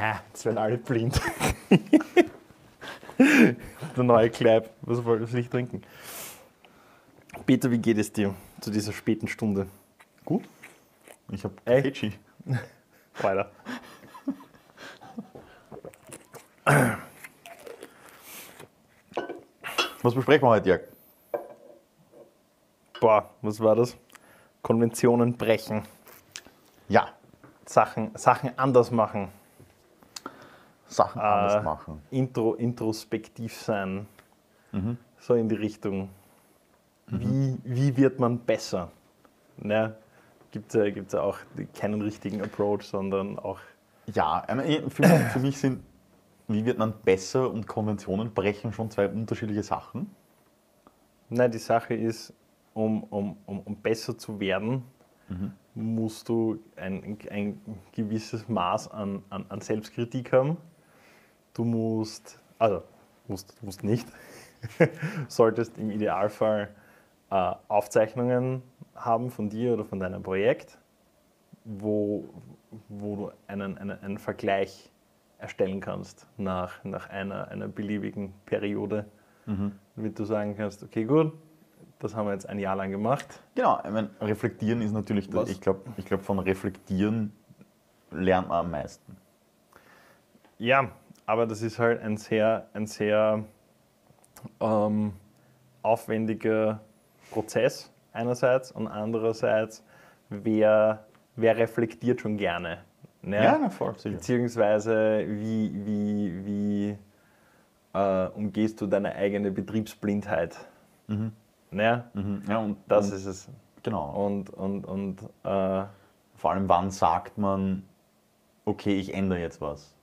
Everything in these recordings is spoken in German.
Ja, jetzt werden alle blind. Der neue Kleib. Was was will ich trinken? Peter, wie geht es dir zu dieser späten Stunde? Gut. Ich habe Ey. Ketschi. Weiter. Was besprechen wir heute, Jörg? Boah, was war das? Konventionen brechen. Ja, Sachen, Sachen anders machen. Sachen anders Äh, machen. Intro, introspektiv sein. Mhm. So in die Richtung. Wie, wie wird man besser? Ne? Gibt es ja, gibt's auch keinen richtigen Approach, sondern auch. Ja, ich meine, für, mich- für mich sind, wie wird man besser und Konventionen brechen schon zwei unterschiedliche Sachen. Nein, die Sache ist, um, um, um, um besser zu werden, musst du ein, ein gewisses Maß an, an, an Selbstkritik haben. Du musst, also musst, musst nicht, solltest im Idealfall äh, Aufzeichnungen haben von dir oder von deinem Projekt, wo, wo du einen, einen, einen Vergleich erstellen kannst nach, nach einer, einer beliebigen Periode, damit du sagen kannst, okay gut, das haben wir jetzt ein Jahr lang gemacht. Genau, ich meine, reflektieren ist natürlich, das, ich glaube, ich glaub, von reflektieren lernt man am meisten. Ja, aber das ist halt ein sehr, ein sehr ähm, aufwendiger Prozess einerseits und andererseits, wer, wer reflektiert schon gerne? Ne? na voll. Beziehungsweise wie, wie, wie äh, umgehst du deine eigene Betriebsblindheit? Ne? Mhm. Ja, und Das und, ist es. Genau. Und, und, und äh, Vor allem, wann sagt man, okay, ich ändere jetzt was?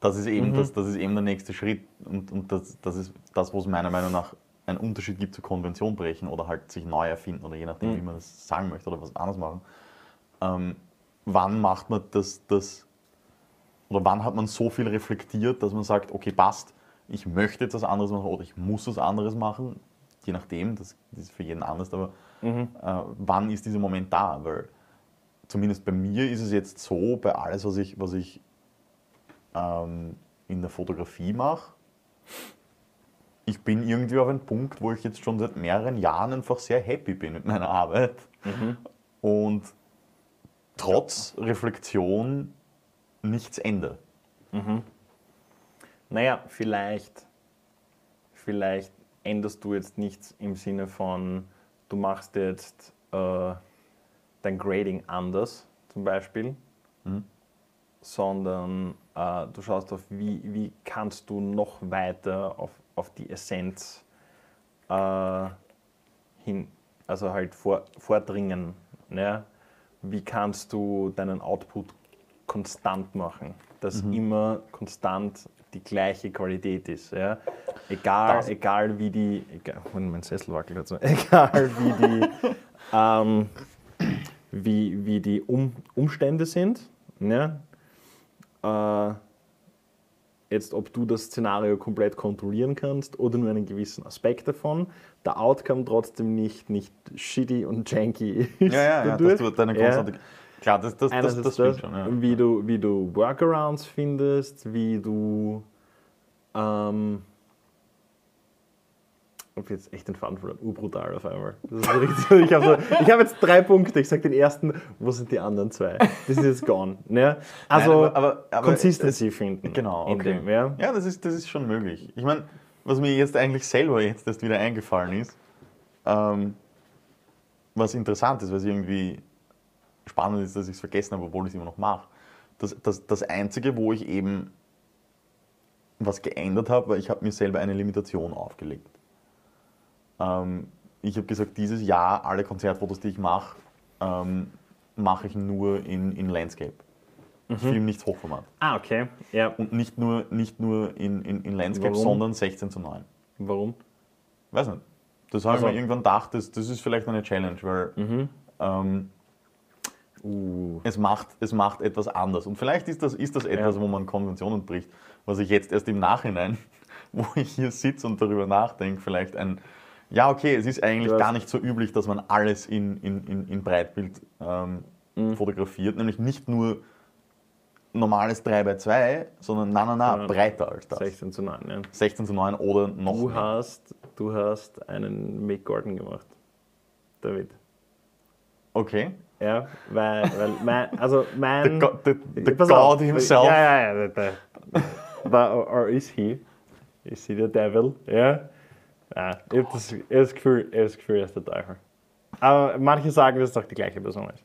Das ist eben, das, das ist eben der nächste Schritt und, und das, das ist das, wo es meiner Meinung nach einen Unterschied gibt zu Konvention brechen oder halt sich neu erfinden oder je nachdem, wie man das sagen möchte oder was anders machen. Ähm, wann macht man das, das oder wann hat man so viel reflektiert, dass man sagt, okay, passt, ich möchte jetzt was anderes machen oder ich muss was anderes machen, je nachdem, das, ist für jeden anders, aber äh, wann ist dieser Moment da? Weil zumindest bei mir ist es jetzt so, bei alles, was ich, was ich ähm, in der Fotografie mache, ich bin irgendwie auf einem Punkt, wo ich jetzt schon seit mehreren Jahren einfach sehr happy bin mit meiner Arbeit. Und trotz Reflexion nichts ändert. Naja, vielleicht, vielleicht änderst du jetzt nichts im Sinne von, du machst jetzt äh, dein Grading anders, zum Beispiel, sondern äh, du schaust auf, wie, wie kannst du noch weiter auf, auf die Essenz äh, hin, also halt vor, vordringen. Ne? Wie kannst du deinen Output konstant machen, dass immer konstant die gleiche Qualität ist. Ja? Egal, Das- egal wie die, egal, Moment, mein Sessel wackelt jetzt egal wie die, ähm, wie, wie die um, Umstände sind. Ne? Äh, jetzt, ob du das Szenario komplett kontrollieren kannst oder nur einen gewissen Aspekt davon, der Outcome trotzdem nicht, nicht shitty und janky ist. Ja, ja, ja, dadurch. dass du deine Ja. konstante. Klar, das, das, das, das stimmt schon. Ja. wie, du, wie du Workarounds findest, wie du. Ähm, ich habe jetzt echt den Faden verloren. Urbrutal auf einmal. Richtig, ich habe so, hab jetzt drei Punkte. Ich sage den ersten, wo sind die anderen zwei? Das ist jetzt gone. Ne? Also, aber- aber- aber Consistency finden. Genau, okay. dem, ja? ja, das, ist, das ist schon möglich. Ich meine, was mir jetzt eigentlich selber jetzt erst wieder eingefallen ist, ähm, was interessant ist, was irgendwie spannend ist, dass ich es vergessen habe, obwohl ich es immer noch mache. Das, das, das Einzige, wo ich eben was geändert habe, weil ich habe mir selber eine Limitation aufgelegt. Ähm, ich habe gesagt, dieses Jahr alle Konzertfotos, die ich mache, ähm, mache ich nur in, in Landscape. Ich film nichts Hochformat. Ah, okay. Ja. Und nicht nur, nicht nur in, in, in Landscape, Warum? sondern 16 zu 9. Warum? Weiß nicht. Das habe Also- ich mir irgendwann gedacht, das, das ist vielleicht eine Challenge, weil ähm, Uh. es, macht, es macht etwas anders. Und vielleicht ist das, ist das etwas, Ja. wo man Konventionen bricht, was ich jetzt erst im Nachhinein, wo ich hier sitze und darüber nachdenke, vielleicht ein, ja okay, es ist eigentlich gar nicht so üblich, dass man alles in, in, in, in Breitbild ähm, Mhm. fotografiert, nämlich nicht nur normales 3x2, sondern nein, nein, nein, Ja. breiter als das. 16 zu 9, ja. 16 zu 9 oder noch Du mehr. hast, du hast einen Mick Gordon gemacht, David. Okay. Ja, weil, weil mein, also The, mein... the, the Pass God auf. himself. Ja, ja, ja. But, or, or is he? Is he the devil? Ja. Ja ich habe das, hab das, Gefühl, ich hab das Gefühl, er ist der Teufel. Aber manche sagen, dass es doch die gleiche Person ist.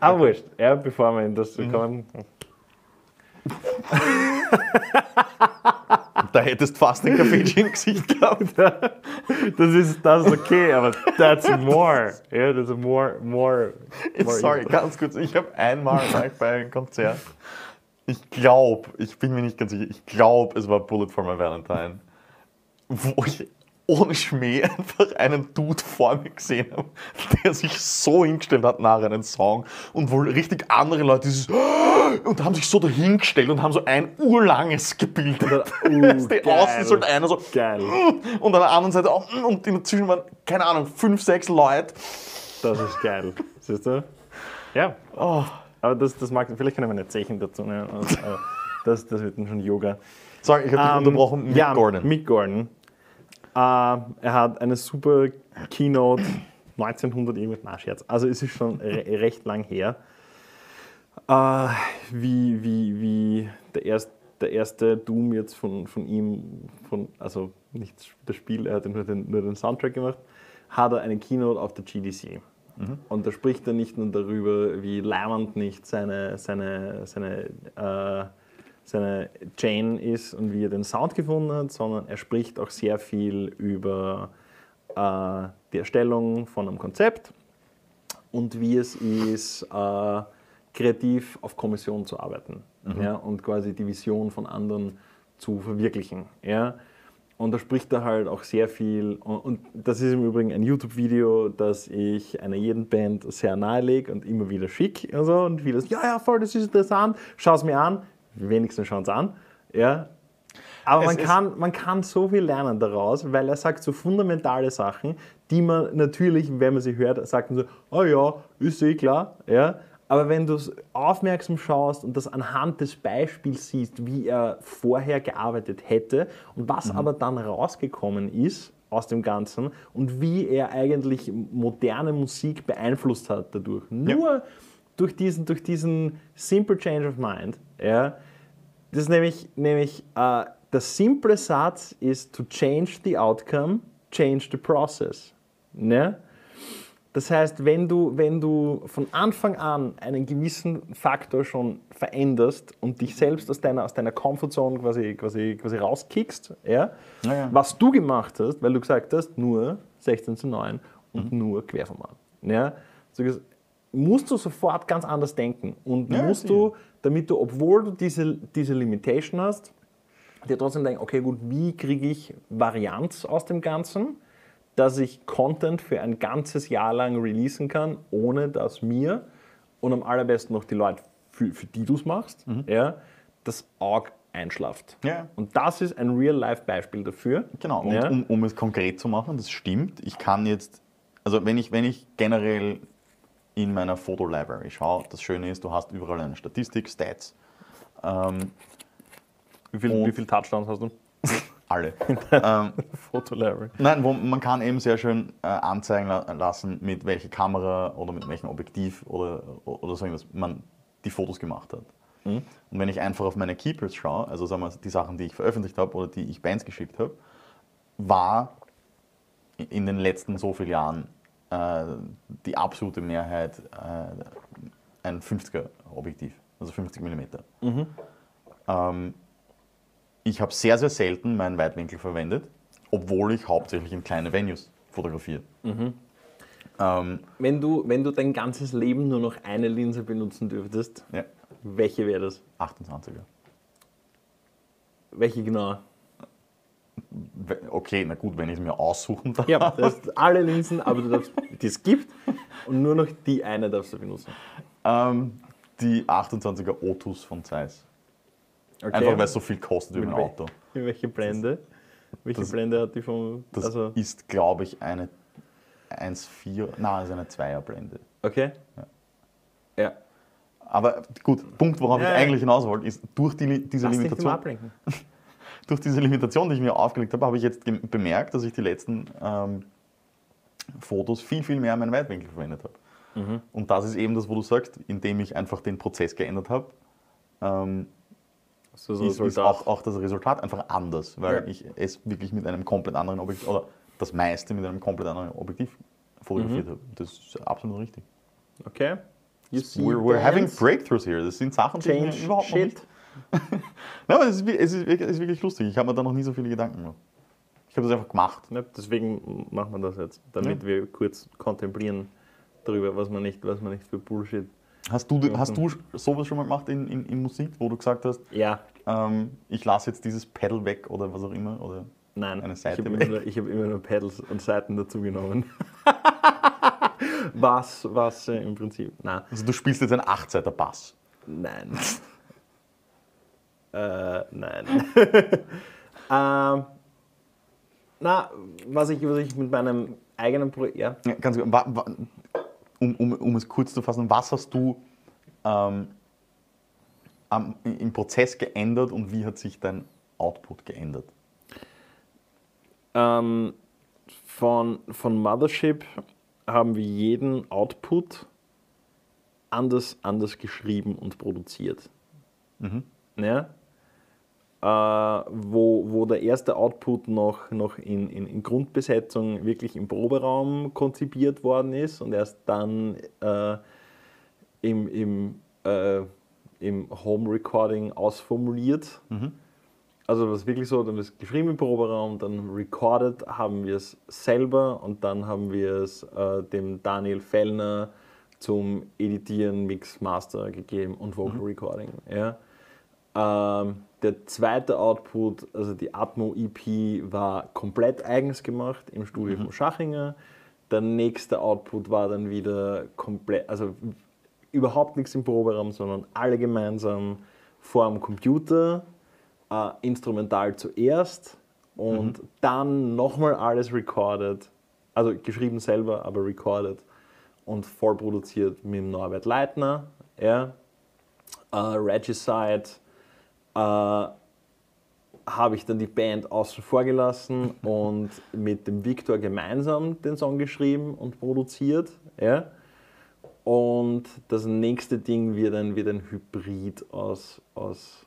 Aber wurscht, ja, bevor wir in das Mhm. kommen. Da hättest fast ein Kaffee im Gesicht gehabt. Das ist, das ist okay, aber that's more. Ja, that's more, more, more Sorry, ganz kurz. Ich habe einmal mal bei einem Konzert, ich glaube, ich bin mir nicht ganz sicher, ich glaube, es war Bullet for my Valentine, wo ich ohne Schmäh einfach einen Dude vor mir gesehen habe, der sich so hingestellt hat nach einem Song und wohl richtig andere Leute dieses und haben sich so dahingestellt und haben so ein urlanges gebildet. Uh, geil. Außen ist halt einer so Geil. und an der anderen Seite auch und dazwischen waren, keine Ahnung, fünf, sechs Leute. Das ist geil. Siehst du? Ja. Oh. Aber das, das mag, vielleicht können wir nicht Zeichen dazu nehmen. Das, das wird dann schon Yoga. Sorry, ich habe dich Ähm, unterbrochen. Mick ja, Gordon. Mick Gordon. Äh, er hat eine super Keynote 1900 irgendwas, na Scherz. Also es ist schon re recht lang her. Äh, wie, wie, wie der, erst, der erste Doom jetzt von, von ihm, von, also nicht das Spiel, er hat nur den, nur den Soundtrack gemacht, hat er eine Keynote auf der GDC. Und da spricht er nicht nur darüber, wie leimend nicht seine, seine, seine, äh, seine Jane ist und wie er den Sound gefunden hat, sondern er spricht auch sehr viel über äh, die Erstellung von einem Konzept und wie es ist, äh, kreativ auf Kommission zu arbeiten ja, und quasi die Vision von anderen zu verwirklichen. Ja. Und da spricht er halt auch sehr viel, und, und das ist im Übrigen ein YouTube-Video, das ich einer jeden Band sehr nahelege und immer wieder schicke und so. Und vieles, ja, ja, voll, das ist interessant, schau es mir an. Wenigstens schauen es an. Ja. Aber Es man kann, man kann so viel lernen daraus, weil er sagt so fundamentale Sachen, die man natürlich, wenn man sie hört, sagt man so, oh ja, ist eh klar. Ja. Aber wenn du es aufmerksam schaust und das anhand des Beispiels siehst, wie er vorher gearbeitet hätte und was aber dann rausgekommen ist aus dem Ganzen und wie er eigentlich moderne Musik beeinflusst hat dadurch. Nur durch diesen, durch diesen simple change of mind, ja, das ist nämlich, nämlich äh, der simple Satz ist to change the outcome, change the process. Ne? Das heißt, wenn du, wenn du von Anfang an einen gewissen Faktor schon veränderst und dich selbst aus deiner, aus deiner Comfortzone quasi, quasi, quasi rauskickst, ja, Ja, ja. was du gemacht hast, weil du gesagt hast, nur 16 zu 9 und nur Querformat. Ja, so ges- musst du sofort ganz anders denken und Ja, musst du, damit du, obwohl du diese, diese Limitation hast, dir trotzdem denken, okay gut, wie kriege ich Varianz aus dem Ganzen, dass ich Content für ein ganzes Jahr lang releasen kann, ohne dass mir und am allerbesten noch die Leute, für, für die du es machst, ja, das Auge einschlaft. Mhm. Ja. Und das ist ein Real-Life-Beispiel dafür. Genau, und ja. um, um es konkret zu machen, das stimmt. Ich kann jetzt, also wenn ich, wenn ich generell in meiner Foto-Library schaue, das Schöne ist, du hast überall eine Statistik, Stats, ähm, wie, viel, wie viele Touchdowns hast du? alle. ähm, Fotolibrary. nein, wo man kann eben sehr schön äh, anzeigen la lassen, mit welcher Kamera oder mit welchem Objektiv oder, oder so irgendwas man die Fotos gemacht hat. Und wenn ich einfach auf meine Keepers schaue, also sagen wir, die Sachen, die ich veröffentlicht habe oder die ich Bands geschickt habe, war in den letzten so vielen Jahren die absolute Mehrheit äh, ein 50er Objektiv, also 50 mm. Ähm, ich habe sehr, sehr selten meinen Weitwinkel verwendet, obwohl ich hauptsächlich in kleine Venues fotografiere. Ähm, Wenn du, wenn du dein ganzes Leben nur noch eine Linse benutzen dürftest, ja, welche wäre das? 28er. Welche genau? Okay, na gut, wenn ich es mir aussuchen darf. Ja, das heißt alle Linsen, aber du darfst, die es gibt und nur noch die eine darfst du benutzen. Ähm, die 28er Otus von Zeiss. Okay. Einfach weil es so viel kostet Mit ein Auto. Welche Blende? Welche das- Blende hat die vom. Das also, ist, glaube ich, eine 1,4, nein, ist eine Zweierblende. okay. Ja. Aber gut, Punkt, worauf Ja, ich ja. eigentlich hinaus wollte, ist, durch die, diese Lass dich Limitation, immer ablenken. Durch diese Limitation, die ich mir aufgelegt habe, habe ich jetzt bemerkt, dass ich die letzten ähm, Fotos viel, viel mehr meinen Weitwinkel verwendet habe. Mhm. Und das ist eben das, wo du sagst, indem ich einfach den Prozess geändert habe, ähm, So, so ist, ist auch, auch das Resultat einfach anders, weil Ja. ich es wirklich mit einem komplett anderen Objektiv, oder das meiste mit einem komplett anderen Objektiv fotografiert Mhm. habe. Das ist absolut richtig. Okay. You see We're, we're having breakthroughs here. Das sind Sachen, die ich change überhaupt noch nicht Nein, aber es ist, es, ist, wirklich- es ist wirklich lustig. Ich habe mir da noch nie so viele Gedanken gemacht. Ich habe das einfach gemacht. Ja, deswegen machen wir das jetzt, damit wir kurz kontemplieren darüber, was man nicht, was man nicht für Bullshit. Hast du, hast du sowas schon mal gemacht in, in, in Musik, wo du gesagt hast, Ja, ähm, ich lasse jetzt dieses Pedal weg oder was auch immer? Oder? nein. Eine ich Seite habe weg. immer, nur- ich hab immer nur Pedals und Seiten dazu genommen. was, was äh, im Prinzip. Nein. Also du spielst jetzt einen 8-Seiter Bass. Nein. Äh, nein. ähm, na, was ich, was ich mit meinem eigenen Projekt. Ja. Ja, ganz gut. Um, um, um es kurz zu fassen, was hast du ähm, am, im Prozess geändert und wie hat sich dein Output geändert? Ähm, von, von Mothership haben wir jeden Output anders, anders geschrieben und produziert. Ja? Äh, wo, wo der erste Output noch, noch in, in, in Grundbesetzung wirklich im Proberaum konzipiert worden ist und erst dann äh, im, im, äh, im Home Recording ausformuliert. Also das ist wirklich so, dann ist geschrieben im Proberaum, dann recorded haben wir es selber und dann haben wir es äh, dem Daniel Fellner zum Editieren, Mix, Master gegeben und Vocal Recording. Ja. Ähm, der zweite Output, also die Atmo EP, war komplett eigens gemacht im Studio von Schachinger. Der nächste Output war dann wieder komplett, also überhaupt nichts im Proberaum, sondern alle gemeinsam vor dem Computer, äh, instrumental zuerst und dann nochmal alles recorded, also geschrieben selber, aber recorded und voll produziert mit dem Norbert Leitner, ja. äh, Regicide, habe ich dann die Band außen vor gelassen und mit dem Victor gemeinsam den Song geschrieben und produziert. Ja? Und das nächste Ding wird ein, wird ein Hybrid aus, aus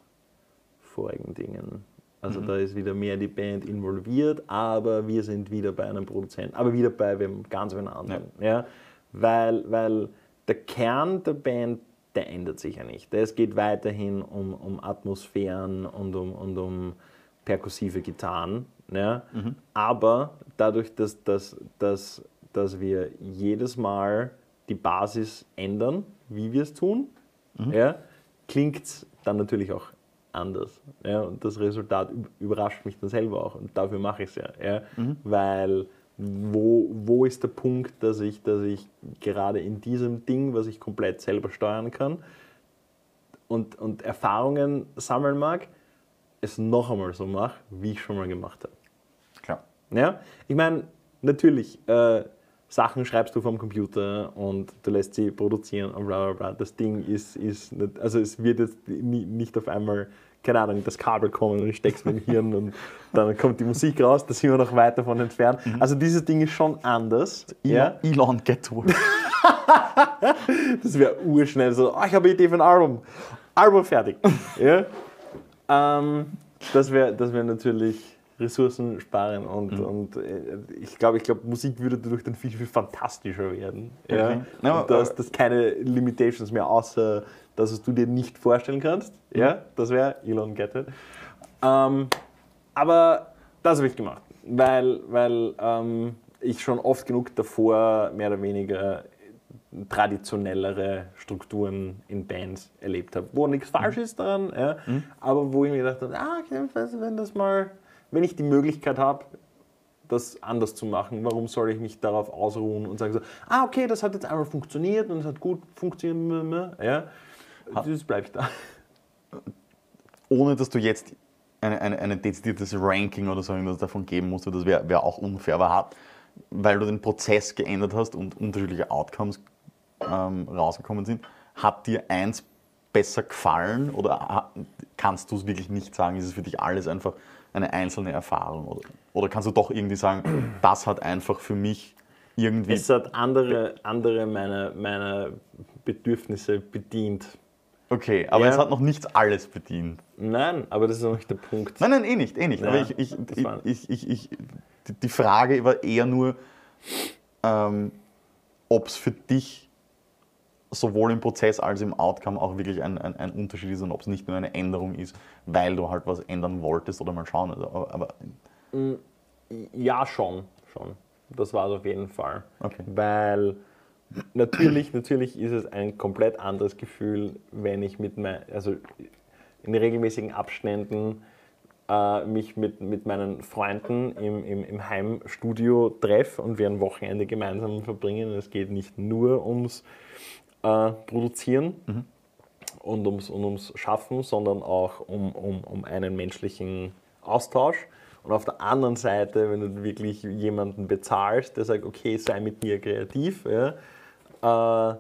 vorigen Dingen. Also da ist wieder mehr die Band involviert, aber wir sind wieder bei einem Produzenten, aber wieder bei wem ganz wen anderen. Ja. Weil, weil der Kern der Band, der ändert sich ja nicht. Es geht weiterhin um, um Atmosphären und um, und um perkussive Gitarren. Ja. Aber dadurch, dass, dass, dass, dass wir jedes Mal die Basis ändern, wie wir es tun, ja, klingt es dann natürlich auch anders. Ja, und das Resultat üb- überrascht mich dann selber auch. Und dafür mache ich es ja. ja Weil wo, wo ist der Punkt, dass ich, dass ich gerade in diesem Ding, was ich komplett selber steuern kann und, und Erfahrungen sammeln mag, es noch einmal so mache, wie ich schon mal gemacht habe. Klar. Ja? Ich meine, natürlich, äh, Sachen schreibst du vom Computer und du lässt sie produzieren und bla bla bla. Das Ding ist, ist nicht, also es wird jetzt nie, nicht auf einmal, keine Ahnung, das Kabel kommen und ich steck's mit dem Hirn und dann kommt die Musik raus, da sind wir noch weit davon entfernt. Also dieses Ding ist schon anders. Ja? Elon, Elon get to work. Das wäre urschnell so, oh, ich habe eine Idee für ein Album. Album fertig. ja? ähm, das wäre das wär natürlich Ressourcen sparen und, und äh, ich glaube, ich glaub, Musik würde dadurch dann viel, viel fantastischer werden. Ja? Okay. Ja, und du hast das keine Limitations mehr, außer dass es du dir nicht vorstellen kannst. Ja, das wäre Elon Get It. Ähm, aber das habe ich gemacht, weil, weil ähm, ich schon oft genug davor mehr oder weniger traditionellere Strukturen in Bands erlebt habe, wo nichts falsch ist daran, ja, aber wo ich mir gedacht habe, ah, okay, wenn das mal, wenn ich die Möglichkeit habe, das anders zu machen, warum soll ich mich darauf ausruhen und sagen so, ah, okay, das hat jetzt einmal funktioniert und es hat gut funktioniert, ja, das bleibt da. Ohne dass du jetzt ein eine, eine dezidiertes Ranking oder so irgendwas davon geben musst, das wäre wär auch unfair, aber hat, weil du den Prozess geändert hast und unterschiedliche Outcomes ähm, rausgekommen sind, hat dir eins besser gefallen oder kannst du es wirklich nicht sagen? Ist es für dich alles einfach eine einzelne Erfahrung? Oder, oder kannst du doch irgendwie sagen, das hat einfach für mich irgendwie. Es hat andere, andere meine, meine Bedürfnisse bedient. Okay, aber Ja. es hat noch nicht alles bedient. Nein, aber das ist noch nicht der Punkt. Nein, nein, eh nicht, eh nicht. Ja, aber ich, ich, ich, ich, ich, die Frage war eher nur, ähm, ob es für dich sowohl im Prozess als im Outcome auch wirklich ein, ein, ein Unterschied ist und ob es nicht nur eine Änderung ist, weil du halt was ändern wolltest oder mal schauen. Also, aber, aber Ja, schon, schon. Das war es auf jeden Fall. Okay. Weil natürlich, natürlich ist es ein komplett anderes Gefühl, wenn ich mit mein, also in regelmäßigen Abständen äh, mich mit, mit meinen Freunden im, im, im Heimstudio treffe und wir ein Wochenende gemeinsam verbringen. Es geht nicht nur ums äh, Produzieren und ums, und ums Schaffen, sondern auch um, um, um einen menschlichen Austausch. Und auf der anderen Seite, wenn du wirklich jemanden bezahlst, der sagt, okay, sei mit mir kreativ, ja, äh,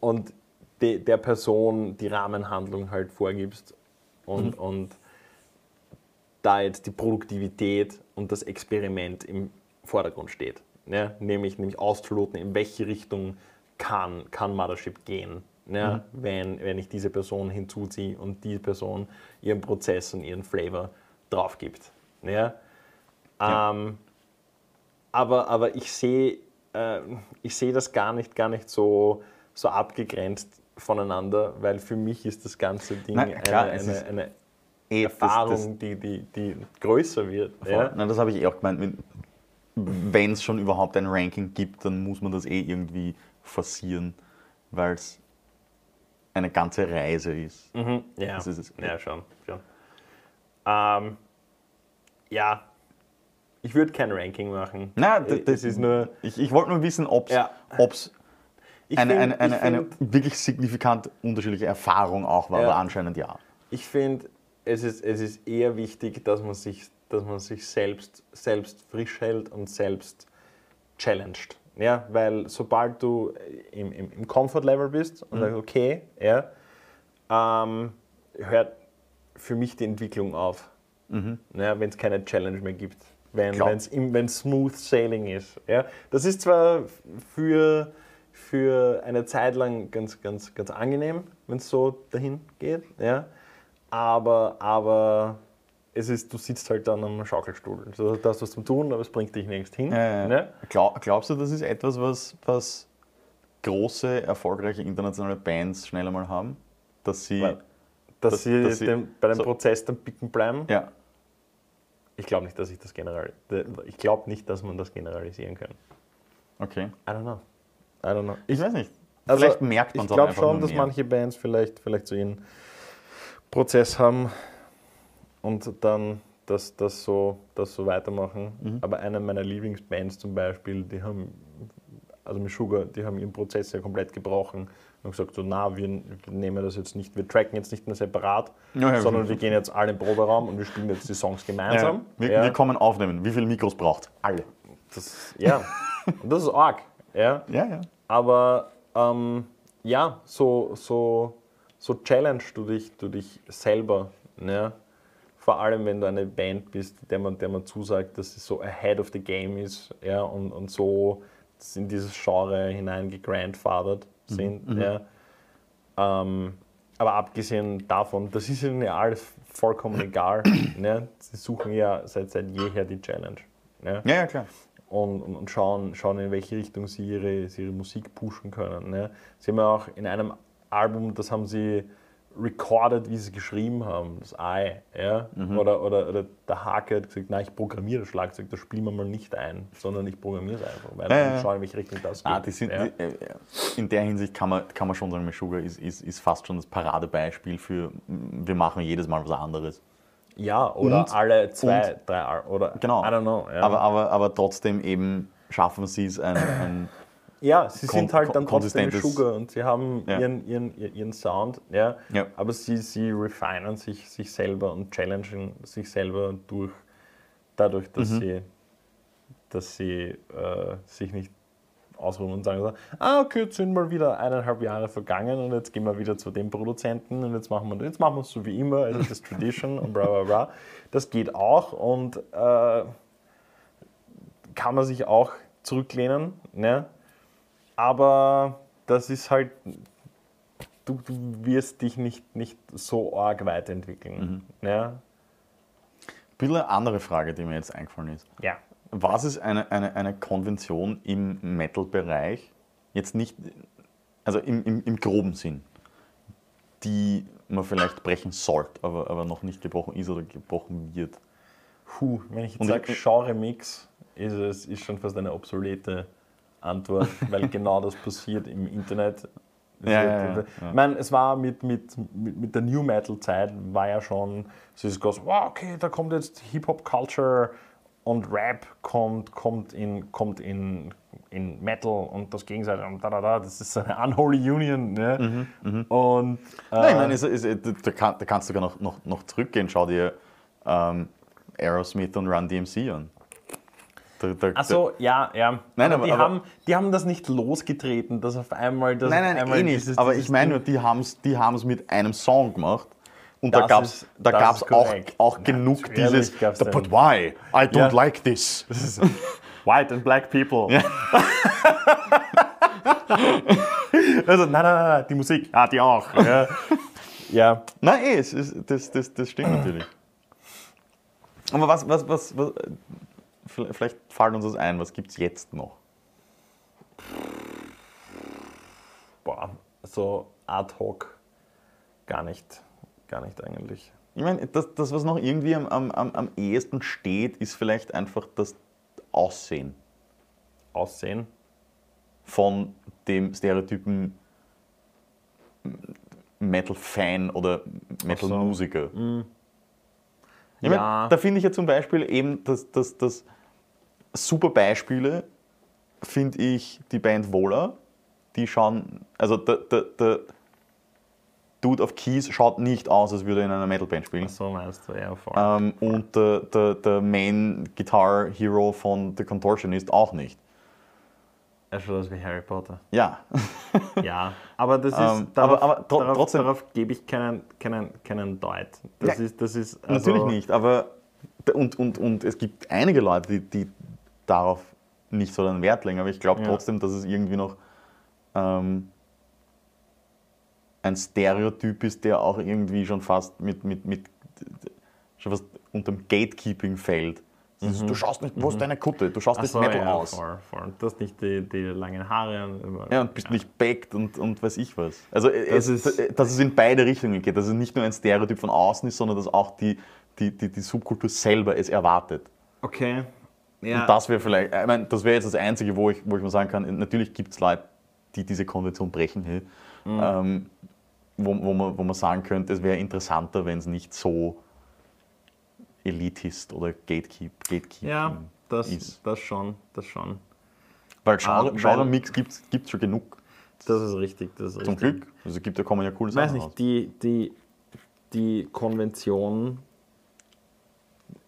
und de, der Person die Rahmenhandlung halt vorgibst und, und da jetzt die Produktivität und das Experiment im Vordergrund steht. Ja, nämlich, nämlich auszuloten, in welche Richtung kann, kann Mothership gehen, ja, wenn, wenn ich diese Person hinzuziehe und die Person ihren Prozess und ihren Flavor drauf gibt. Ja. Ja. Ähm, aber, aber ich sehe äh, ich sehe das gar nicht, gar nicht so, so abgegrenzt voneinander, weil für mich ist das ganze Ding Nein, klar, eine, eine, eine eh, das- Erfahrung, das- die, die, die größer wird. Ja? Nein, das habe ich eh auch gemeint. Wenn es schon überhaupt ein Ranking gibt, dann muss man das eh irgendwie forcieren, weil es eine ganze Reise ist. Mhm, ja. Das ist es. ja, schon. schon. Ähm, ja, ich würde kein Ranking machen. Nein, Äh, das, es ist nur. Ich, ich wollte nur wissen, ob es Ja. Ich eine, find- eine, eine, eine find- wirklich signifikant unterschiedliche Erfahrung auch war, Ja. aber anscheinend ja. Ich finde, es ist, es ist eher wichtig, dass man sich, dass man sich selbst, selbst frisch hält und selbst challenged. Ja, weil sobald du im, im, im Comfort-Level bist und sagst, okay, ja, ähm, hört für mich die Entwicklung auf. Ja, wenn es keine Challenge mehr gibt. Wenn es wenn smooth sailing ist. Ja. Das ist zwar für, für eine Zeit lang ganz, ganz, ganz angenehm, wenn es so dahin geht, ja. aber, aber es ist, du sitzt halt dann am Schaukelstuhl. Also, du hast was zum Tun, aber es bringt dich nirgends hin. Äh, Ne? glaub, glaubst du, das ist etwas, was, was große, erfolgreiche internationale Bands schnell einmal haben? Dass sie. Weil- Dass, dass- sie, dass sie dem, bei dem so- Prozess dann picken bleiben. ja, Ich glaube nicht, dass ich das general, ich glaube nicht, dass man das generalisieren kann. okay. I don't know. I don't know. Ich weiß nicht. Also, Vielleicht merkt man Ich es auch glaube einfach schon, dass manche Bands vielleicht, vielleicht so ihren Prozess haben und dann das, das, so, das so weitermachen. Mhm. Aber eine meiner Lieblingsbands zum Beispiel, die haben, also mit Sugar, die haben ihren Prozess ja komplett gebrochen und gesagt, so, na, wir, wir nehmen das jetzt nicht, wir tracken jetzt nicht mehr separat, Ja, ja. sondern wir gehen jetzt alle im Proberaum und wir spielen jetzt die Songs Ja, gemeinsam. wir, Ja. wir kommen aufnehmen. Wie viele Mikros braucht? Alle. Das, ja, und das ist arg. Ja. Ja, ja. Aber ähm, ja, so, so, so challenge du dich, du dich selber. Ne? Vor allem, wenn du eine Band bist, der man, der man zusagt, dass sie so ahead of the game ist ja? und, und so in dieses Genre hineingegrandfathert sind. Ja? Ähm, aber abgesehen davon, das ist ihnen ja alles vollkommen egal. ne? Sie suchen ja seit, seit jeher die Challenge. Ne? Ja, ja, klar. und, und, und schauen, schauen, in welche Richtung sie ihre, sie ihre Musik pushen können. Ne? Sie haben ja auch in einem Album, das haben sie recorded, wie sie es geschrieben haben, das I. Ja? Oder, oder, oder der Hake hat gesagt, nein, ich programmiere das Schlagzeug, das spielen wir mal nicht ein, sondern ich programmiere es einfach, weil Ja, ich schaue, in welche Richtung das geht. Ah, die sind, ja? die, äh, in der Hinsicht kann man, kann man schon sagen, Meshuggah ist, ist, ist fast schon das Paradebeispiel für, wir machen jedes Mal was anderes. ja, oder und- alle zwei, drei, Al- oder Genau. I don't know. Ja, Aber, aber, aber trotzdem eben schaffen sie es, ein, ein Ja, sie sind halt dann trotzdem Sugar und sie haben Ja. ihren, ihren, ihren Sound, ja, Ja. aber sie, sie refinen sich, sich selber und challengen sich selber durch, dadurch, dass Mhm. sie, dass sie äh, sich nicht ausruhen und sagen so, ah, okay, jetzt sind mal wieder eineinhalb Jahre vergangen und jetzt gehen wir wieder zu dem Produzenten und jetzt machen wir jetzt machen wir es so wie immer, also das Tradition und bla bla bla. Das geht auch und äh, kann man sich auch zurücklehnen, ne? Aber das ist halt, du, du wirst dich nicht, nicht so arg weiterentwickeln. Mhm. Ein bisschen eine andere Frage, die mir jetzt eingefallen ist. Ja. Was ist eine, eine, eine Konvention im Metal-Bereich, jetzt nicht, also im, im, im groben Sinn, die man vielleicht brechen sollte, aber, aber noch nicht gebrochen ist oder gebrochen wird? Puh, wenn ich jetzt sage Genre-Mix, ist es ist schon fast eine obsolete Antwort, weil genau das passiert im Internet. Ja, ja, ja. Ich meine, es war mit, mit, mit, mit der New Metal-Zeit, war ja schon so ist groß, wow, okay, da kommt jetzt Hip-Hop-Culture und Rap kommt, kommt, in, kommt in, in Metal und das Gegenseite und da, da, da, das ist eine Unholy Union. Ne? Und äh, Nein, ich meine, es, es, da, kann, da kannst du sogar noch, noch, noch zurückgehen. Schau dir ähm, Aerosmith und Run DMC an. Da, da, Ach so, ja, ja. Nein, aber- die, aber- haben, die haben das nicht losgetreten, dass auf einmal das. Nein, nein, einmal eh nicht. dieses- aber dieses ich meine nur, die haben es die haben's mit einem Song gemacht. Und da Das gab es da gab's auch, auch genug Natürlich dieses, "The- but why? I don't Ja. like this. White and black people. also, nein, nein, nein, nein, die Musik, ah, die auch. Ja, ja. Nein, eh, es ist, das, das, das stimmt natürlich. Aber was, was, was, was, vielleicht fällt uns das ein, was gibt es jetzt noch? boah, so ad hoc gar nicht, gar nicht eigentlich. Ich meine, das, das was noch irgendwie am, am, am am ehesten steht, ist vielleicht einfach das Aussehen Aussehen. von dem Stereotypen Metal-Fan oder Metal-Musiker. Ich mein, Ja. Da finde ich ja zum Beispiel eben, dass das, das super Beispiele, finde ich die Band Vola. Die schauen, also der, der, der Dude auf Keys schaut nicht aus, als würde er in einer Metal-Band spielen. So meinst du, ja, voll. Ähm, und der, der, der Main Guitar Hero von The Contortionist auch nicht. Er schaut aus wie Harry Potter. Ja. Ja, aber das ist, Ähm, darauf, aber- aber tro- darauf, trotzdem- darauf gebe ich keinen, keinen, keinen Deut. Das Ja, ist, das ist also, Natürlich nicht, aber und, und, und es gibt einige Leute, die, die darauf nicht so einen Wert legen, aber ich glaube Ja. trotzdem, dass es irgendwie noch ähm, ein Stereotyp ist, der auch irgendwie schon fast mit, mit, mit schon fast unterm Gatekeeping fällt. Ist, Du schaust nicht, wo ist deine Kutte? Du schaust Ach nicht so, Metal ja, aus. Voll, voll. Du hast nicht die, die langen Haare. und- Ja, und bist nicht backt und, und weiß ich was. Also, Das es, ist- dass es in beide Richtungen geht. Dass es nicht nur ein Stereotyp von außen ist, sondern dass auch die, die, die, die Subkultur selber es erwartet. Okay. Ja. Und das wäre vielleicht, ich meine, das wäre jetzt das Einzige, wo ich, wo ich mal sagen kann, natürlich gibt es Leute, die diese Konvention brechen, hey, Mhm. ähm, wo, wo, man, wo man sagen könnte, es wäre interessanter, wenn es nicht so elitist oder gatekeep, gatekeeping ja, das, ist. das schon, das schon. Weil Genre- weil- Genre-Mix gibt es schon genug, Das ist richtig. Das ist zum richtig. Glück. Also gibt, da kommen ja coole weiß Sachen raus. nicht, die, die, die Konvention,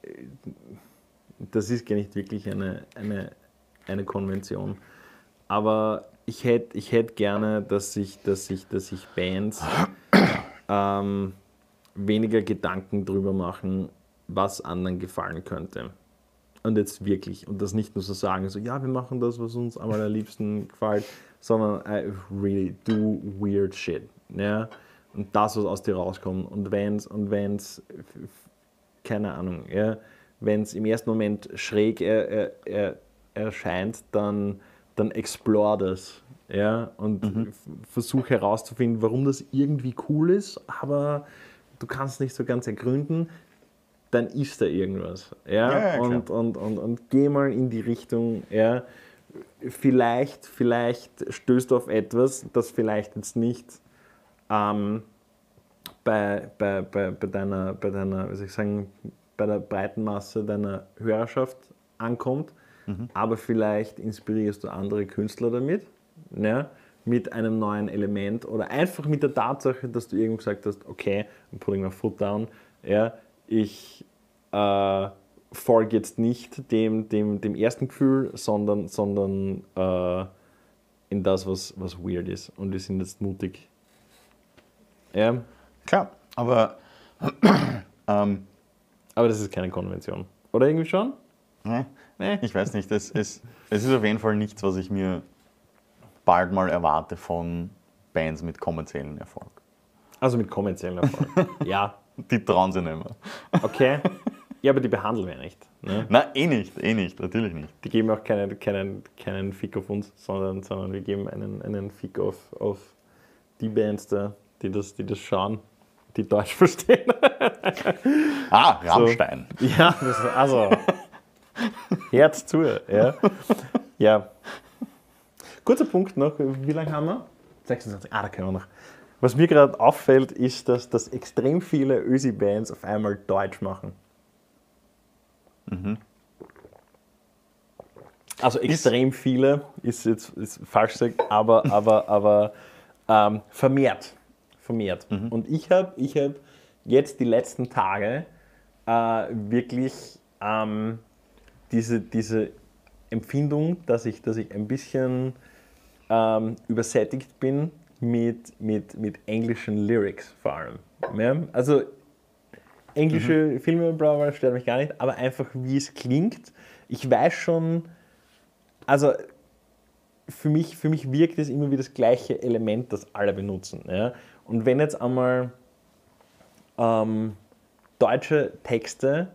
äh, das ist gar nicht wirklich eine, eine, eine Konvention. Aber ich hätte ich hätt gerne, dass sich, dass sich, dass sich Bands ähm, weniger Gedanken drüber machen, was anderen gefallen könnte. Und jetzt wirklich. Und das nicht nur so sagen, so, ja, wir machen das, was uns am allerliebsten gefällt, sondern I really do weird shit. Ja? Und das, was aus dir rauskommt. Und wenn's, und wenn's, keine Ahnung, ja, wenn es im ersten Moment schräg er, er, er, erscheint, dann, dann explore das. Ja? Und f- versuch herauszufinden, warum das irgendwie cool ist, aber du kannst nicht so ganz ergründen dann ist da irgendwas. Ja? Ja, ja, und, und, und, und geh mal in die Richtung, ja, vielleicht, vielleicht stößt du auf etwas, das vielleicht jetzt nicht ähm, bei, bei, bei, bei, deiner, bei deiner, wie soll ich sagen, bei der breiten Masse deiner Hörerschaft ankommt, Mhm. aber vielleicht inspirierst du andere Künstler damit, ja, mit einem neuen Element oder einfach mit der Tatsache, dass du irgendwo gesagt hast, okay, I'm putting my foot down, ja, ich äh, folge jetzt nicht dem, dem, dem ersten Gefühl, sondern, sondern äh, in das, was, was weird ist. Und wir sind jetzt mutig. Ja, Klar, aber ähm, aber das ist keine Konvention. Oder irgendwie schon? ne, Nee. ich weiß nicht, es, es, es ist auf jeden Fall nichts, was ich mir bald mal erwarte von Bands mit kommerziellen Erfolg. Also mit kommerziellen Erfolg. ja, Die trauen sie nicht mehr. okay. Ja, aber die behandeln wir nicht. Ne? Na, eh nicht, eh nicht, natürlich nicht. Die geben auch keinen, keinen, keinen Fick auf uns, sondern, sondern wir geben einen, einen Fick auf, auf die Bands da, die das, die das schauen, die Deutsch verstehen. Ah, Rammstein. Ja, das, also Herz zu. Ja. ja. Kurzer Punkt noch, wie lange haben wir? 26. Ah, da können wir noch. Was mir gerade auffällt, ist, dass, dass extrem viele Ösi-Bands auf einmal Deutsch machen. Also extrem viele ist jetzt ist falsch gesagt, aber, aber, aber ähm, vermehrt. Vermehrt. Und ich habe ich hab jetzt die letzten Tage äh, wirklich ähm, diese, diese Empfindung, dass ich, dass ich ein bisschen ähm, übersättigt bin mit, mit, mit englischen Lyrics vor allem. Ja? Also englische Filme, bla, bla, stört mich gar nicht, aber einfach wie es klingt. Ich weiß schon, also für mich, für mich wirkt es immer wie das gleiche Element, das alle benutzen. Ja? Und wenn jetzt einmal ähm, deutsche Texte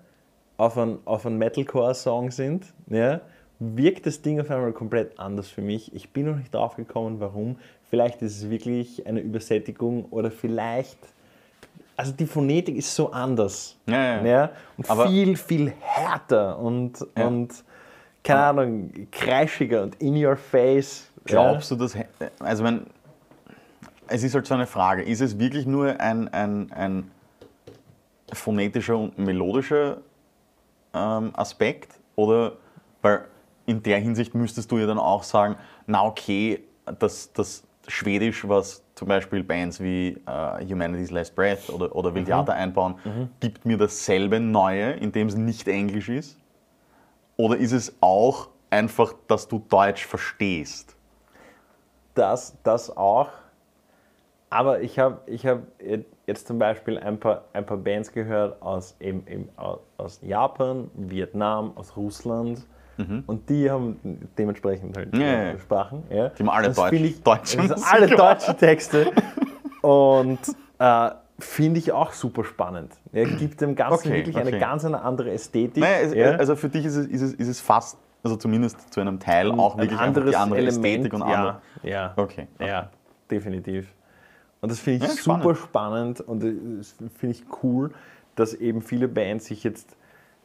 auf einen, auf einen Metalcore-Song sind, ja, wirkt das Ding auf einmal komplett anders für mich. Ich bin noch nicht drauf gekommen, warum. Vielleicht ist es wirklich eine Übersättigung oder vielleicht. Also die Phonetik ist so anders. Ja, ja. Ja, und Aber- viel, viel härter und, Ja. und keine Ahnung, kreischiger und in your face. Glaubst du, dass. Also, wenn. Es ist halt so eine Frage. Ist es wirklich nur ein, ein, ein phonetischer und melodischer ähm, Aspekt? Oder. Weil in der Hinsicht müsstest du ja dann auch sagen: Na, okay, das, das Schwedisch, was zum Beispiel Bands wie äh, Humanity's Last Breath oder, oder Will Theater einbauen, gibt mir dasselbe Neue, indem es nicht Englisch ist? Oder ist es auch einfach, dass du Deutsch verstehst? Das, das auch. Aber ich habe ich hab jetzt zum Beispiel ein paar, ein paar Bands gehört aus, eben, eben au- aus Japan, Vietnam, aus Russland. Und die haben dementsprechend halt Mhm. Ja, äh, ja. Sprachen. Ja. Die haben alle Das Deutsch- ich, deutsche Musik alle deutsche Texte. Und äh, finde ich auch super spannend. Ja, gibt dem Ganzen Okay, wirklich okay. eine ganz eine andere Ästhetik. Naja, es, ja. also für dich ist es, ist, es, ist es fast, also zumindest zu einem Teil, auch ein wirklich einfach anderes die andere Element. Ästhetik und andere. ja, ja. Okay. Ja, definitiv. Und das finde ich Ja, super spannend und das finde ich cool, dass eben viele Bands sich jetzt,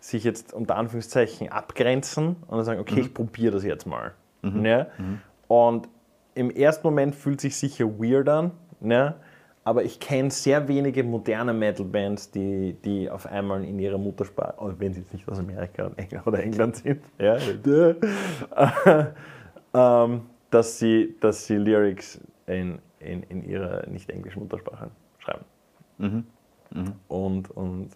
sich jetzt unter Anführungszeichen abgrenzen und dann sagen, okay, ich probiere das jetzt mal. Ne? Und im ersten Moment fühlt sich sicher weird an, ne? aber ich kenne sehr wenige moderne Metal-Bands, die, die auf einmal in ihrer Muttersprache, oder wenn sie jetzt nicht aus Amerika oder England- oder England sind, ja, ähm, dass, sie, dass sie Lyrics in, in, in ihrer nicht englischen Muttersprache schreiben. Und, und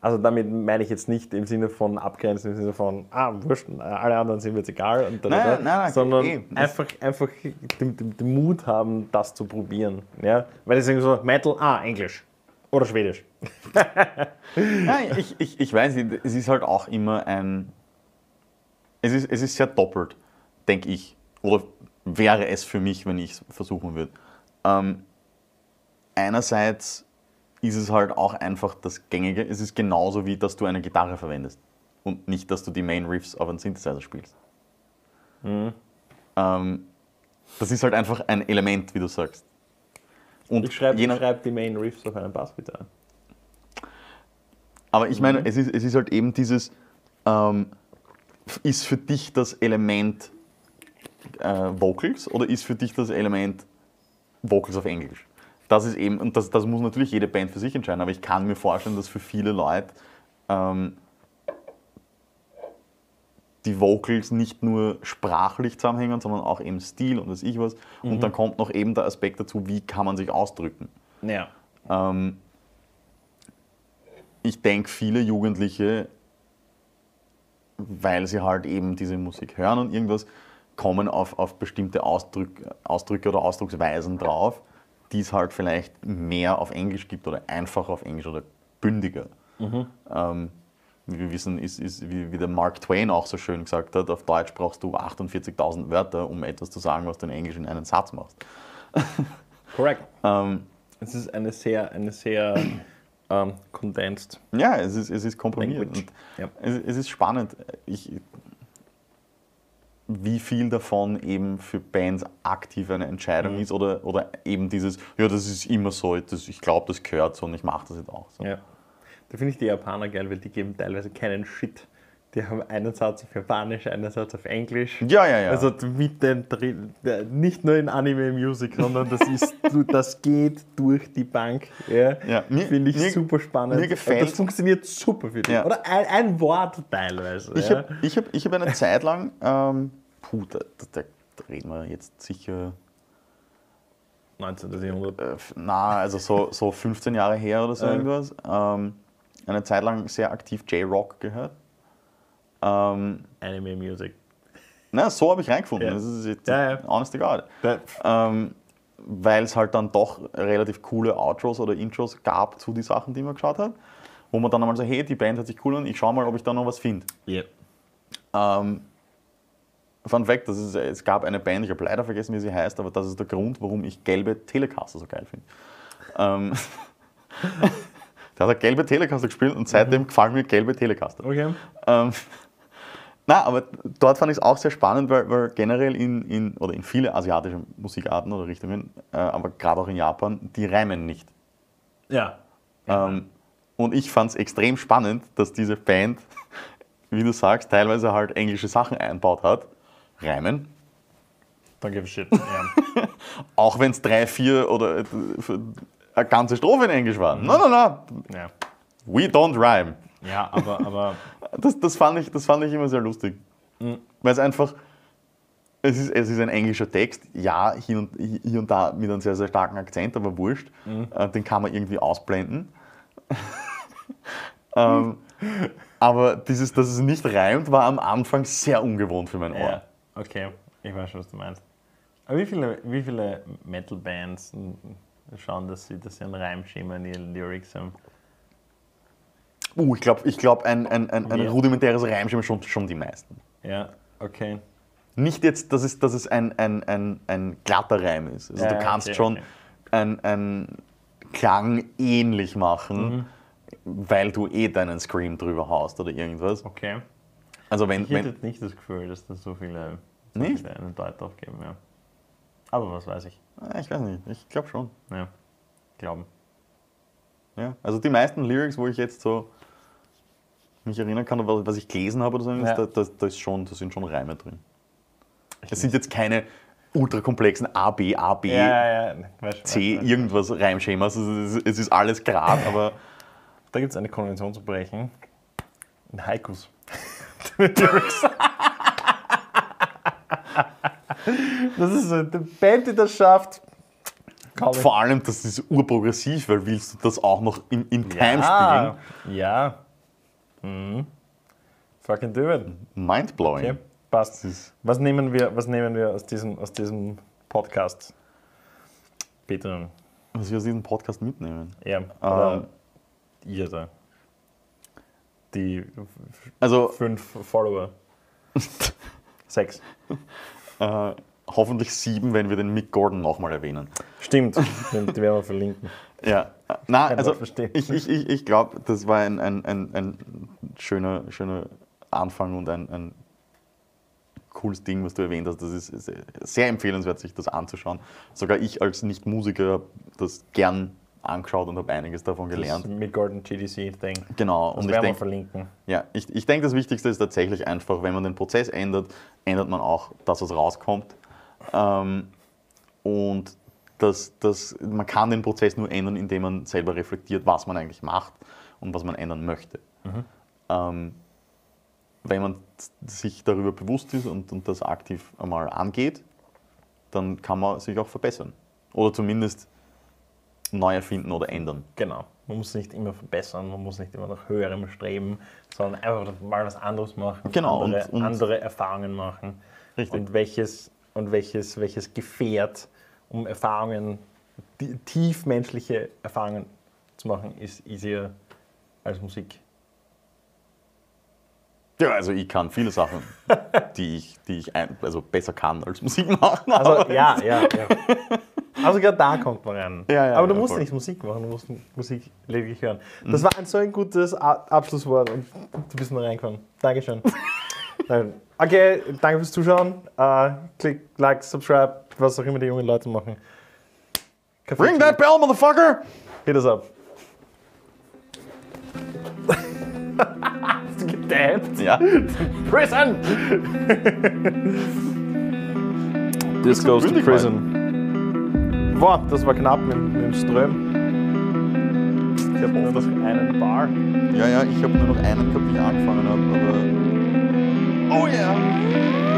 also damit meine ich jetzt nicht im Sinne von abgrenzen, im Sinne von, ah, wurscht, alle anderen sind mir jetzt egal, und da, Nein, da, nein, nein, sondern eh, einfach, einfach den, den, den Mut haben, das zu probieren. Ja? Weil die sagen so, Metal, ah, Englisch oder Schwedisch. Nein, ich, ich, ich weiß nicht, es ist halt auch immer ein. Es ist, es ist sehr doppelt, denke ich. Oder wäre es für mich, wenn ich es versuchen würde. Ähm, einerseits ist es halt auch einfach das Gängige. Es ist genauso wie, dass du eine Gitarre verwendest. Und nicht, dass du die Main Riffs auf einen Synthesizer spielst. Mhm. Ähm, das ist halt einfach ein Element, wie du sagst. Und Ich schreibe schreib die Main Riffs auf einen Bassgitarre. Aber ich meine, es, ist, es ist halt eben dieses, ähm, ist für dich das Element äh, Vocals oder ist für dich das Element Vocals auf Englisch? Das ist eben, und das, das muss natürlich jede Band für sich entscheiden, aber ich kann mir vorstellen, dass für viele Leute ähm, die Vocals nicht nur sprachlich zusammenhängen, sondern auch eben Stil und weiß ich was. Und dann kommt noch eben der Aspekt dazu, wie kann man sich ausdrücken. Ja. Ähm, ich denke, viele Jugendliche, weil sie halt eben diese Musik hören und irgendwas, kommen auf, auf bestimmte Ausdrück, Ausdrücke oder Ausdrucksweisen drauf, die es halt vielleicht mehr auf Englisch gibt oder einfach auf Englisch oder bündiger. Ähm, wie wir wissen, ist, ist wie, wie der Mark Twain auch so schön gesagt hat, auf Deutsch brauchst du 48.000 Wörter, um etwas zu sagen, was du in Englisch in einen Satz machst. Korrekt. Ähm, Es ist eine sehr, eine sehr ähm, condensed. ja, es ist, es ist komprimiert. Ja. es, es ist spannend, ich, wie viel davon eben für Bands aktiv eine Entscheidung Mhm. ist oder, oder eben dieses, ja, das ist immer so, das, ich glaube, das gehört so und ich mache das jetzt auch so. Ja. Da finde ich die Japaner geil, weil die geben teilweise keinen Shit. Die haben einen Satz auf Japanisch, einen Satz auf Englisch. Ja, ja, ja. Also mit den drin, nicht nur in Anime Music, sondern das ist, das geht durch die Bank. Ja, Ja, mir- finde ich mir- super spannend. mir gefällt- das funktioniert super für dich. Ja. Oder ein, ein Wort teilweise. Ich ja. habe ich hab, ich hab eine Zeit lang, ähm, puh, da, da, da reden wir jetzt sicher, 19. Jahrhundert. äh, na, also so, so 15 Jahre her oder so irgendwas, ähm, eine Zeit lang sehr aktiv J-Rock gehört. Ähm, Anime Music. na, so habe ich reingefunden, Ja. das ist jetzt Ja, ja. honest to God. Ähm, weil es halt dann doch relativ coole Outros oder Intros gab zu den Sachen, die man geschaut hat, wo man dann einmal so, hey, die Band hört sich cool an, ich schau mal, ob ich da noch was finde. Ja. Ähm, Fun Fact, das ist, es gab eine Band, ich habe leider vergessen, wie sie heißt, aber das ist der Grund, warum ich gelbe Telecaster so geil finde. Ähm, der hat gelbe Telecaster gespielt und seitdem gefallen mir gelbe Telecaster. Okay. Ähm, na, aber dort fand ich es auch sehr spannend, weil, weil generell in, in, oder in viele asiatische Musikarten oder Richtungen, äh, aber gerade auch in Japan, die reimen nicht. Ja. Ähm, und ich fand es extrem spannend, dass diese Band, wie du sagst, teilweise halt englische Sachen einbaut hat. Reimen. Don't give a shit. Ja. Auch wenn es drei, vier oder äh, eine ganze Strophe in Englisch war. Nein, nein, nein. ja. We don't rhyme. Ja, aber, aber Das, das, fand ich, das fand ich immer sehr lustig. Weil es einfach, es ist, es ist ein englischer Text, ja, hier und, hier und da mit einem sehr, sehr starken Akzent, aber wurscht. Äh, Den kann man irgendwie ausblenden. ähm, aber dieses, dass es nicht reimt, war am Anfang sehr ungewohnt für mein Ohr. Ja, okay, ich weiß schon, was du meinst. Aber wie viele, wie viele Metal-Bands schauen, dass sie, dass sie ein Reimschema in ihren Lyrics haben? Uh, ich glaube, ich glaub, ein, ein, ein, ein Ja. rudimentäres Reimschema schon, schon die meisten. Ja, okay. Nicht jetzt, dass es, dass es ein, ein, ein, ein glatter Reim ist. Also Ja, du kannst okay, schon okay. ein, ein Klang ähnlich machen, Mhm. weil du eh deinen Scream drüber haust oder irgendwas. Okay. Also wenn, Ich hätte wenn nicht das Gefühl, dass da so viele, Nicht? viele einen Deut drauf geben, ja. Aber was weiß ich. Ah, ich weiß nicht, ich glaube schon. Ja, glauben. Ja. Also die meisten Lyrics, wo ich jetzt so mich erinnern kann, was was ich gelesen habe oder so, Ja. da, da, da, ist schon, da sind schon Reime drin. Es sind jetzt keine ultrakomplexen A, B, A, B, Ja, C, irgendwas Reimschemas. Also es ist, es ist alles gerade, aber Da gibt es eine Konvention zu brechen. In Haikus. das ist so eine Band, die das schafft. Kaum vor allem, das ist urprogressiv, weil willst du das auch noch in, in Time ja. Ja. Mhm. Fucking do it. spielen? Mindblowing. Okay, passt. Was nehmen wir, was nehmen wir aus, diesem, aus diesem Podcast? Bitte. Was wir aus diesem Podcast mitnehmen. Ja. Oder Ähm, ihr da. Die Also fünf Follower. Sechs. äh, hoffentlich sieben, wenn wir den Mick Gordon nochmal erwähnen. Stimmt. Die werden wir verlinken. Ja, äh, na, Kann also ich, ich, ich, ich glaube, das war ein, ein, ein, ein schöner, schöner Anfang und ein, ein cooles Ding, was du erwähnt hast. Das ist sehr- sehr empfehlenswert, sich das anzuschauen. Sogar ich als Nicht-Musiker habe das gern angeschaut und habe einiges davon gelernt. Das mit Gordon GDC-Ding. Genau, Das und ich werden wir denke, verlinken. ja, ich, ich denk, das Wichtigste ist tatsächlich einfach, wenn man den Prozess ändert, ändert man auch das, was rauskommt. Ähm, und das, das, man kann den Prozess nur ändern, indem man selber reflektiert, was man eigentlich macht und was man ändern möchte. Ähm, wenn man sich darüber bewusst ist und, und das aktiv einmal angeht, dann kann man sich auch verbessern. Oder zumindest neu erfinden oder ändern. Genau. Man muss nicht immer verbessern, man muss nicht immer nach höherem streben, sondern einfach mal was anderes machen, Genau, andere, und- und- andere Erfahrungen machen Richtig. Und welches, und welches, welches Gefährt, um Erfahrungen, tiefmenschliche Erfahrungen zu machen, ist easier als Musik. Ja, also ich kann viele Sachen, die ich, die ich ein, also besser kann als Musik machen. Also ja, ja, ja. Also gerade da kommt man rein. Ja, ja, Aber du ja, musst voll. nicht Musik machen, du musst Musik lediglich hören. Das war ein so ein gutes Abschlusswort und du bist noch reingekommen. Dankeschön. Nein. Okay, danke fürs Zuschauen. Äh, klick, like, subscribe, was auch immer die jungen Leute machen. Kaffee Ring that bell, motherfucker! Hit us up. Hast du gedabbt? Ja. Prison! This goes to prison. Boah, das war knapp mit, mit dem Ström. Ich habe nur noch einen Bar. Ja, ja, ich habe nur noch einen gehabt, den ich Oh yeah.